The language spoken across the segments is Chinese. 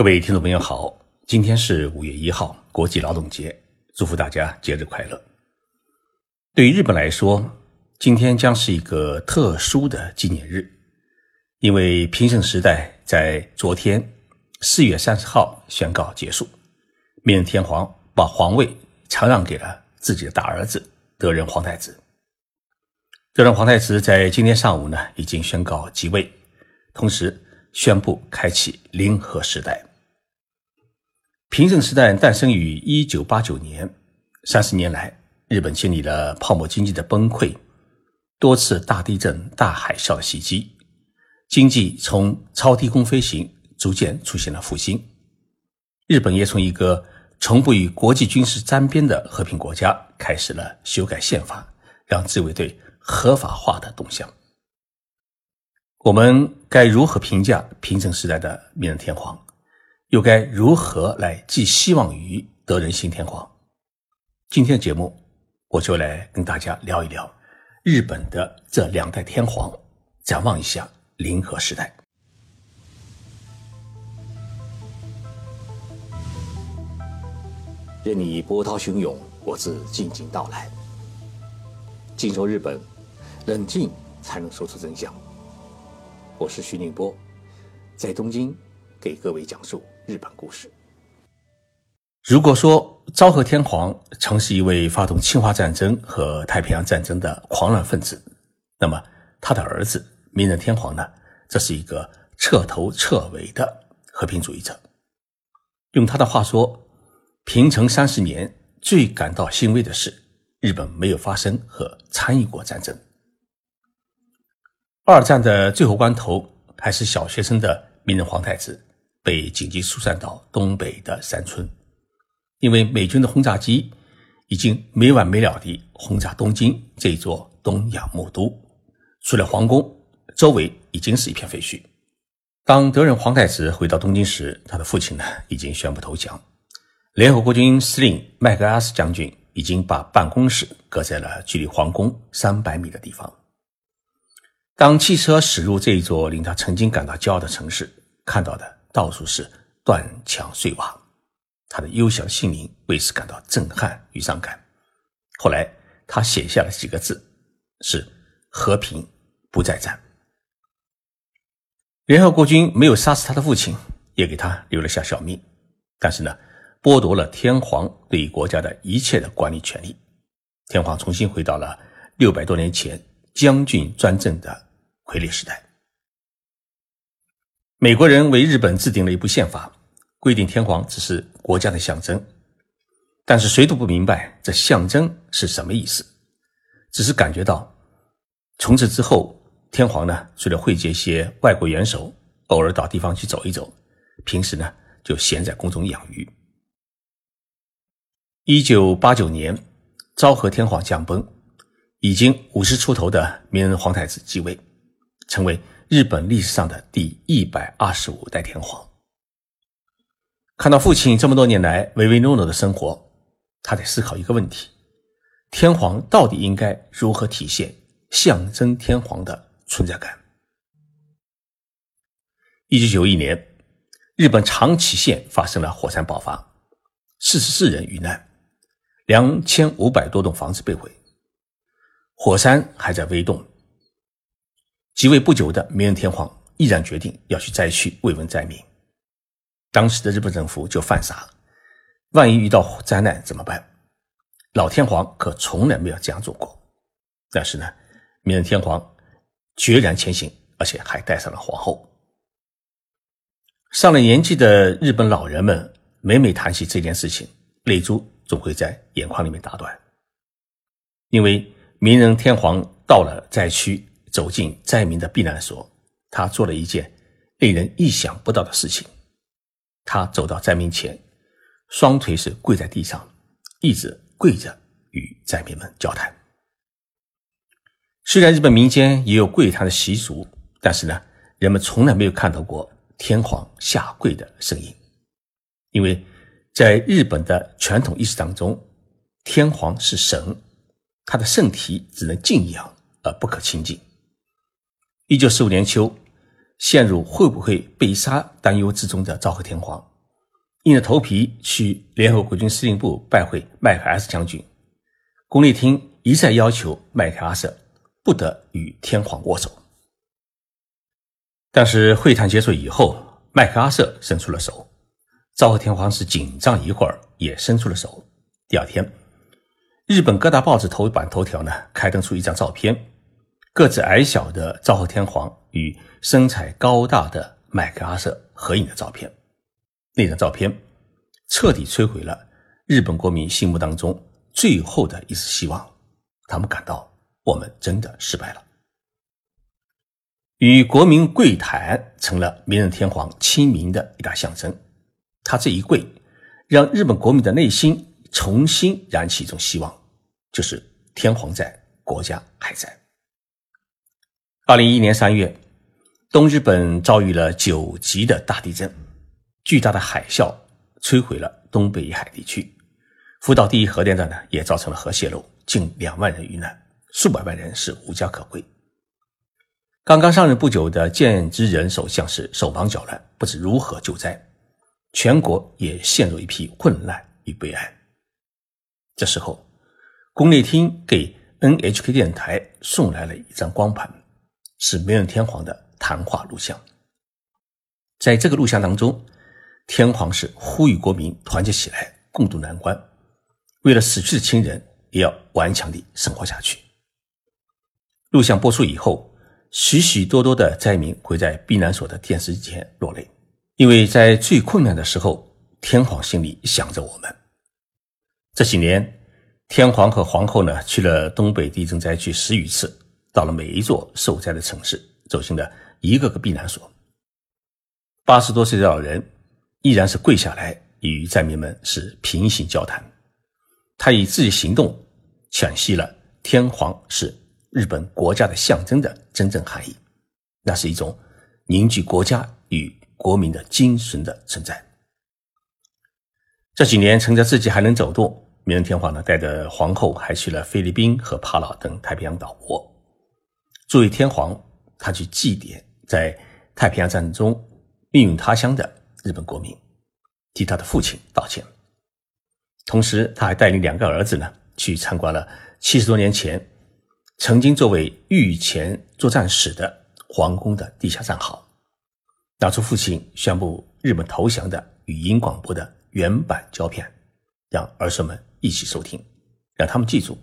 各位听众朋友好，今天是五月一号，国际劳动节，祝福大家节日快乐。对于日本来说，今天将是一个特殊的纪念日，因为平成时代在昨天四月三十号宣告结束，明仁天皇把皇位禅让给了自己的大儿子德仁皇太子。德仁皇太子在今天上午呢，已经宣告即位，同时宣布开启零和时代。平成时代诞生于一九八九年，三十年来，日本经历了泡沫经济的崩溃，多次大地震、大海啸的袭击，经济从超低空飞行逐渐出现了复兴。日本也从一个从不与国际军事沾边的和平国家，开始了修改宪法，让自卫队合法化的动向。我们该如何评价平成时代的明仁天皇？又该如何来寄希望于得人心天皇？今天的节目，我就来跟大家聊一聊日本的这两代天皇，展望一下临和时代。任你波涛汹涌，我自静静到来。静说日本，冷静才能说出真相。我是徐宁波，在东京给各位讲述。日本故事。如果说昭和天皇曾是一位发动侵华战争和太平洋战争的狂乱分子，那么他的儿子明仁天皇呢？这是一个彻头彻尾的和平主义者。用他的话说，平成三十年最感到欣慰的是，日本没有发生和参与过战争。二战的最后关头，还是小学生的明仁皇太子。被紧急疏散到东北的山村，因为美军的轰炸机已经没完没了地轰炸东京这座东亚魔都，除了皇宫，周围已经是一片废墟。当德仁皇太子回到东京时，他的父亲呢已经宣布投降，联合国军司令麦克阿瑟将军已经把办公室搁在了距离皇宫三百米的地方。当汽车驶入这一座令他曾经感到骄傲的城市，看到的。到处是断墙碎瓦，他的幼小心灵为此感到震撼与伤感。后来，他写下了几个字：“是和平不再战。”联合国军没有杀死他的父亲，也给他留了下小命，但是呢，剥夺了天皇对国家的一切的管理权利。天皇重新回到了六百多年前将军专政的傀儡时代。美国人为日本制定了一部宪法，规定天皇只是国家的象征，但是谁都不明白这象征是什么意思，只是感觉到从此之后，天皇呢，除了会见一些外国元首，偶尔到地方去走一走，平时呢就闲在宫中养鱼。一九八九年，昭和天皇驾崩，已经五十出头的明仁皇太子继位，成为。日本历史上的第一百二十五代天皇，看到父亲这么多年来唯唯诺诺的生活，他在思考一个问题：天皇到底应该如何体现象征天皇的存在感？一九九一年，日本长崎县发生了火山爆发，四十四人遇难，两千五百多栋房子被毁，火山还在微动。即位不久的明仁天皇毅然决定要去灾区慰问灾民。当时的日本政府就犯傻了，万一遇到灾难怎么办？老天皇可从来没有这样做过。但是呢，明仁天皇决然前行，而且还带上了皇后。上了年纪的日本老人们每每谈起这件事情，泪珠总会在眼眶里面打转，因为明仁天皇到了灾区。走进灾民的避难所，他做了一件令人意想不到的事情。他走到灾民前，双腿是跪在地上，一直跪着与灾民们交谈。虽然日本民间也有跪谈的习俗，但是呢，人们从来没有看到过天皇下跪的身影，因为在日本的传统意识当中，天皇是神，他的圣体只能敬仰而不可亲近。一九四五年秋，陷入会不会被杀担忧之中的昭和天皇，硬着头皮去联合国军司令部拜会麦克阿瑟将军。宫内厅一再要求麦克阿瑟不得与天皇握手，但是会谈结束以后，麦克阿瑟伸出了手，昭和天皇是紧张一会儿，也伸出了手。第二天，日本各大报纸头版头条呢刊登出一张照片，个子矮小的昭和天皇与。身材高大的麦克阿瑟合影的照片，那张照片彻底摧毁了日本国民心目当中最后的一丝希望。他们感到我们真的失败了。与国民跪谈成了明仁天皇亲民的一大象征。他这一跪，让日本国民的内心重新燃起一种希望，就是天皇在，国家还在。二零一一年三月。东日本遭遇了九级的大地震，巨大的海啸摧毁了东北沿海地区。福岛第一核电站呢，也造成了核泄漏，近两万人遇难，数百万人是无家可归。刚刚上任不久的菅直人首相是手忙脚乱，不知如何救灾，全国也陷入一片混乱与悲哀。这时候，宫内厅给 NHK 电台送来了一张光盘，是明仁天皇的。谈话录像，在这个录像当中，天皇是呼吁国民团结起来，共度难关，为了死去的亲人，也要顽强地生活下去。录像播出以后，许许多多的灾民会在避难所的电视机前落泪，因为在最困难的时候，天皇心里想着我们。这几年，天皇和皇后呢去了东北地震灾区十余次，到了每一座受灾的城市，走进了。一个个避难所，八十多岁的老人依然是跪下来与灾民们是平行交谈。他以自己行动诠释了天皇是日本国家的象征的真正含义，那是一种凝聚国家与国民的精神的存在。这几年，趁着自己还能走动，明仁天皇呢带着皇后还去了菲律宾和帕劳等太平洋岛国。作为天皇，他去祭奠。在太平洋战争中命运他乡的日本国民，替他的父亲道歉。同时，他还带领两个儿子呢，去参观了七十多年前曾经作为御前作战室的皇宫的地下战壕，拿出父亲宣布日本投降的语音广播的原版胶片，让儿孙们一起收听，让他们记住，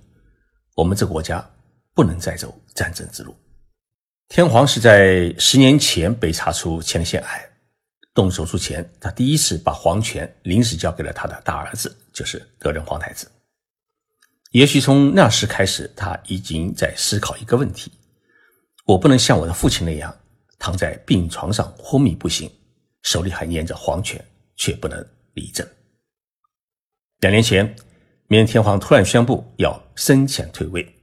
我们这个国家不能再走战争之路。天皇是在十年前被查出前列腺癌，动手术前，他第一次把皇权临时交给了他的大儿子，就是德仁皇太子。也许从那时开始，他已经在思考一个问题：我不能像我的父亲那样躺在病床上昏迷不醒，手里还捏着皇权，却不能理政。两年前，明仁天皇突然宣布要生前退位，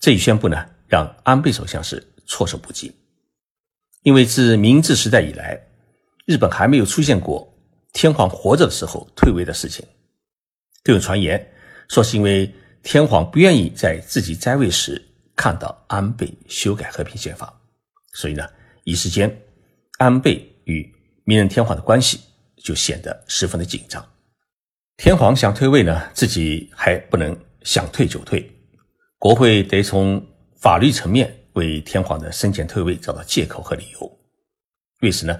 这一宣布呢，让安倍首相是。措手不及，因为自明治时代以来，日本还没有出现过天皇活着的时候退位的事情。更有传言说，是因为天皇不愿意在自己在位时看到安倍修改和平宪法，所以呢，一时间安倍与明仁天皇的关系就显得十分的紧张。天皇想退位呢，自己还不能想退就退，国会得从法律层面。为天皇的生前退位找到借口和理由。为此呢，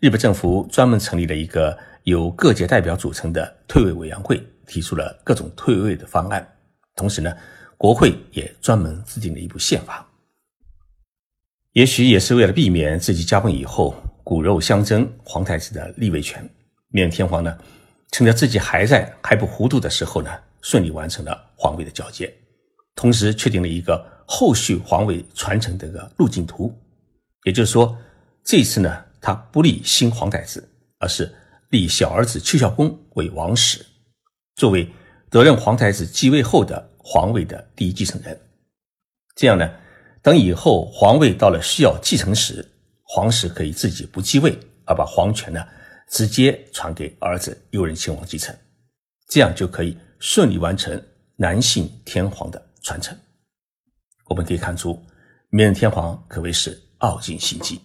日本政府专门成立了一个由各界代表组成的退位委员会，提出了各种退位的方案。同时呢，国会也专门制定了一部宪法。也许也是为了避免自己驾崩以后骨肉相争，皇太子的立位权，明天皇呢，趁着自己还在还不糊涂的时候呢，顺利完成了皇位的交接，同时确定了一个。后续皇位传承的一个路径图，也就是说，这一次呢，他不立新皇太子，而是立小儿子邱孝公为王室，作为德任皇太子继位后的皇位的第一继承人。这样呢，等以后皇位到了需要继承时，皇室可以自己不继位，而把皇权呢直接传给儿子右任亲王继承，这样就可以顺利完成男性天皇的传承。我们可以看出，明仁天皇可谓是傲尽心机。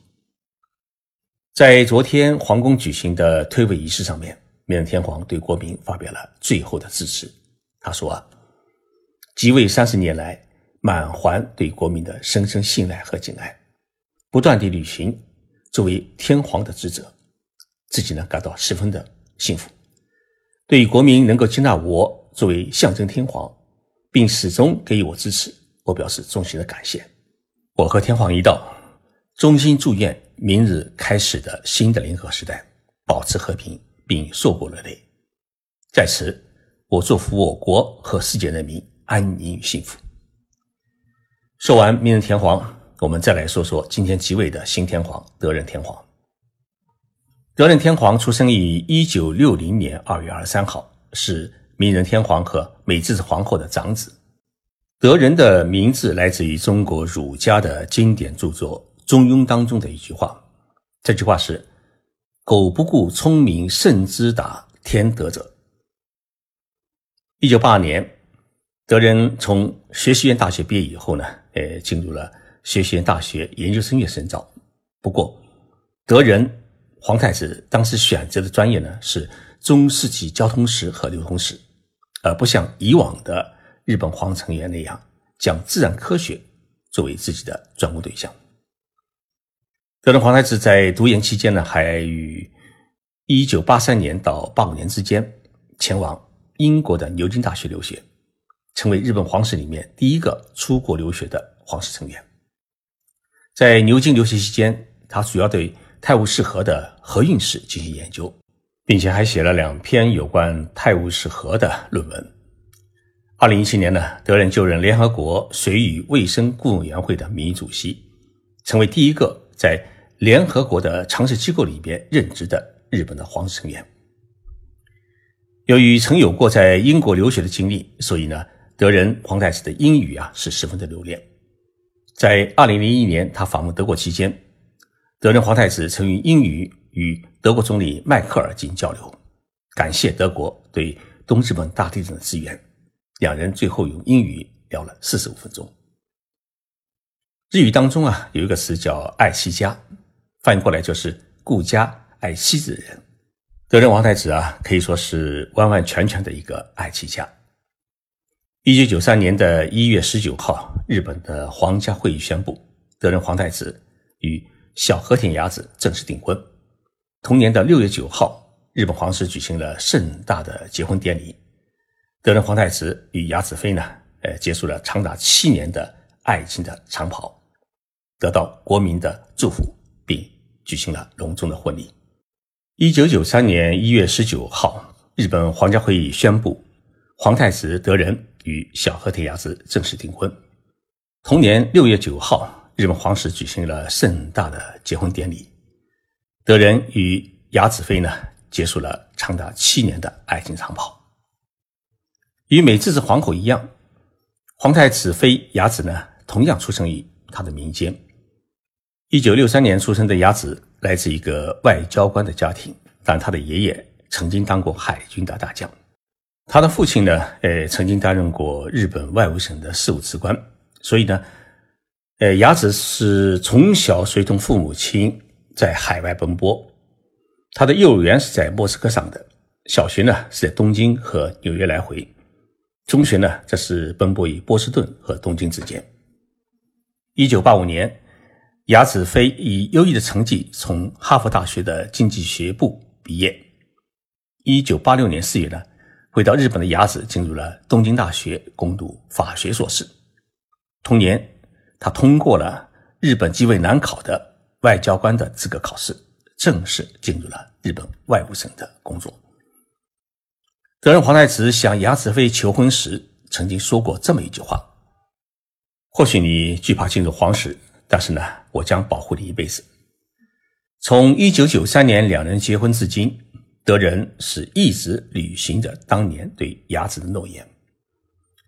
在昨天皇宫举行的退位仪式上面，明仁天皇对国民发表了最后的致辞。他说：“啊，即位三十年来，满怀对国民的深深信赖和敬爱，不断地履行作为天皇的职责，自己呢感到十分的幸福。对国民能够接纳我作为象征天皇，并始终给予我支持，我表示衷心的感谢。我和天皇一道，衷心祝愿。”明日开始的新的联合时代，保持和平并硕果累累。在此，我祝福我国和世界人民安宁与幸福。说完明仁天皇，我们再来说说今天即位的新天皇德仁天皇。德仁天皇出生于一九六零年二月二十三号，是明仁天皇和美智子皇后的长子。德仁的名字来自于中国儒家的经典著作。《中庸》当中的一句话，这句话是“苟不顾聪明胜之达天德者”。一九八二年，德仁从学习院大学毕业以后呢，呃，进入了学习院大学研究生院深造。不过，德仁皇太子当时选择的专业呢是中世纪交通史和流通史，而不像以往的日本皇成员那样将自然科学作为自己的专攻对象。德仁皇太子在读研期间呢，还于一九八三年到八五年之间前往英国的牛津大学留学，成为日本皇室里面第一个出国留学的皇室成员。在牛津留学期间，他主要对泰晤士河的河运史进行研究，并且还写了两篇有关泰晤士河的论文。二零一七年呢，德仁就任联合国水与卫生顾问委员会的名誉主席，成为第一个在联合国的常设机构里边任职的日本的皇室成员，由于曾有过在英国留学的经历，所以呢，德仁皇太子的英语啊是十分的流利。在二零零一年他访问德国期间，德仁皇太子曾用英语与德国总理迈克尔进行交流，感谢德国对东日本大地震的支援。两人最后用英语聊了四十五分钟。日语当中啊有一个词叫“爱妻家”。翻译过来就是顾家爱妻子的人，德仁皇太子啊，可以说是完完全全的一个爱妻家。一九九三年的一月十九号，日本的皇家会议宣布，德仁皇太子与小和田雅子正式订婚。同年的六月九号，日本皇室举行了盛大的结婚典礼，德仁皇太子与雅子妃呢，呃，结束了长达七年的爱情的长跑，得到国民的祝福。并举行了隆重的婚礼。一九九三年一月十九号，日本皇家会议宣布，皇太子德仁与小和田雅子正式订婚。同年六月九号，日本皇室举行了盛大的结婚典礼，德仁与雅子妃呢结束了长达七年的爱情长跑。与美智子皇后一样，皇太子妃雅子呢同样出生于他的民间。一九六三年出生的雅子来自一个外交官的家庭，但他的爷爷曾经当过海军的大将，他的父亲呢，呃，曾经担任过日本外务省的事务次官，所以呢，呃，雅子是从小随同父母亲在海外奔波，他的幼儿园是在莫斯科上的，小学呢是在东京和纽约来回，中学呢则是奔波于波士顿和东京之间。一九八五年。雅子飞以优异的成绩从哈佛大学的经济学部毕业。一九八六年四月呢，回到日本的雅子进入了东京大学攻读法学硕士。同年，他通过了日本极为难考的外交官的资格考试，正式进入了日本外务省的工作。德仁皇太子向雅子妃求婚时，曾经说过这么一句话：“或许你惧怕进入皇室。”但是呢，我将保护你一辈子。从一九九三年两人结婚至今，德仁是一直履行着当年对雅子的诺言。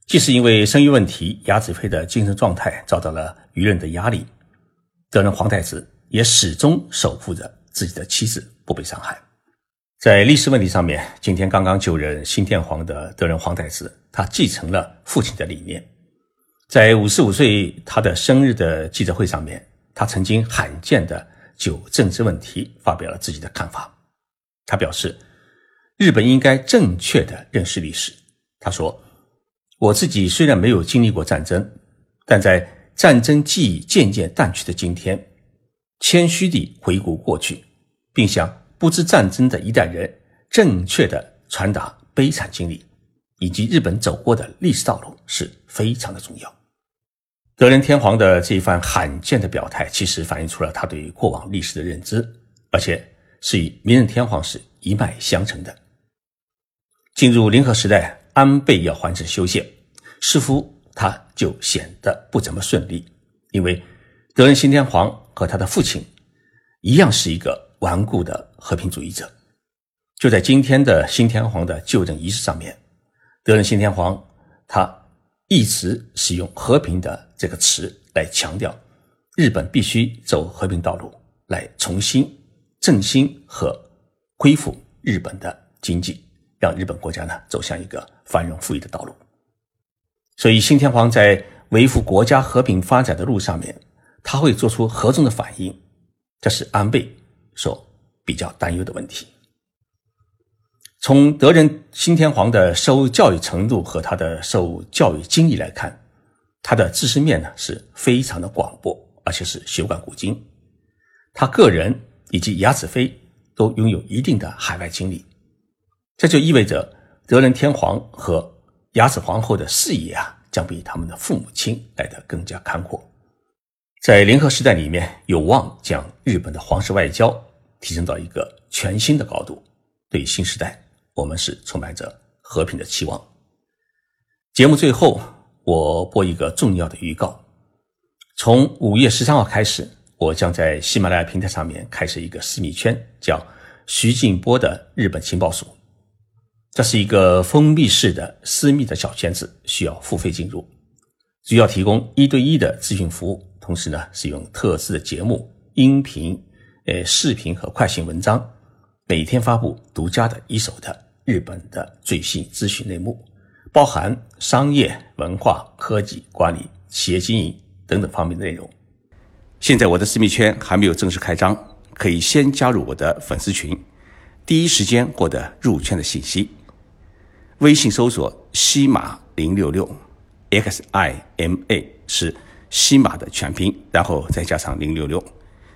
即使因为生育问题，雅子妃的精神状态遭到了舆论的压力，德仁皇太子也始终守护着自己的妻子不被伤害。在历史问题上面，今天刚刚就任新天皇的德仁皇太子，他继承了父亲的理念。在五十五岁他的生日的记者会上面，他曾经罕见的就政治问题发表了自己的看法。他表示，日本应该正确的认识历史。他说：“我自己虽然没有经历过战争，但在战争记忆渐渐淡去的今天，谦虚地回顾过去，并向不知战争的一代人正确地传达悲惨经历，以及日本走过的历史道路是非常的重要。”德仁天皇的这一番罕见的表态，其实反映出了他对过往历史的认知，而且是与明仁天皇是一脉相承的。进入临和时代，安倍要还政修宪，似乎他就显得不怎么顺利，因为德仁新天皇和他的父亲一样是一个顽固的和平主义者。就在今天的新天皇的就任仪式上面，德仁新天皇他。一直使用“和平”的这个词来强调，日本必须走和平道路，来重新振兴和恢复日本的经济，让日本国家呢走向一个繁荣富裕的道路。所以，新天皇在维护国家和平发展的路上面，他会做出何种的反应？这是安倍所比较担忧的问题。从德仁新天皇的受教育程度和他的受教育经历来看，他的知识面呢是非常的广博，而且是学贯古今。他个人以及雅子妃都拥有一定的海外经历，这就意味着德仁天皇和雅子皇后的视野啊，将比他们的父母亲来得更加开阔。在联合时代里面，有望将日本的皇室外交提升到一个全新的高度。对新时代。我们是充满着和平的期望。节目最后，我播一个重要的预告：从五月十三号开始，我将在喜马拉雅平台上面开设一个私密圈，叫徐静波的日本情报署。这是一个封闭式的私密的小圈子，需要付费进入，主要提供一对一的咨询服务，同时呢，使用特制的节目、音频、呃视频和快讯文章，每天发布独家的一手的。日本的最新资讯内幕，包含商业、文化、科技、管理、企业经营等等方面的内容。现在我的私密圈还没有正式开张，可以先加入我的粉丝群，第一时间获得入圈的信息。微信搜索“西马零六六 ”，X I M A 是西马的全拼，然后再加上零六六，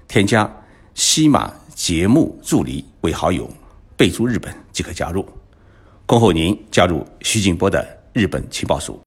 添加西马节目助理为好友，备注日本即可加入。恭候您加入徐静波的日本情报署。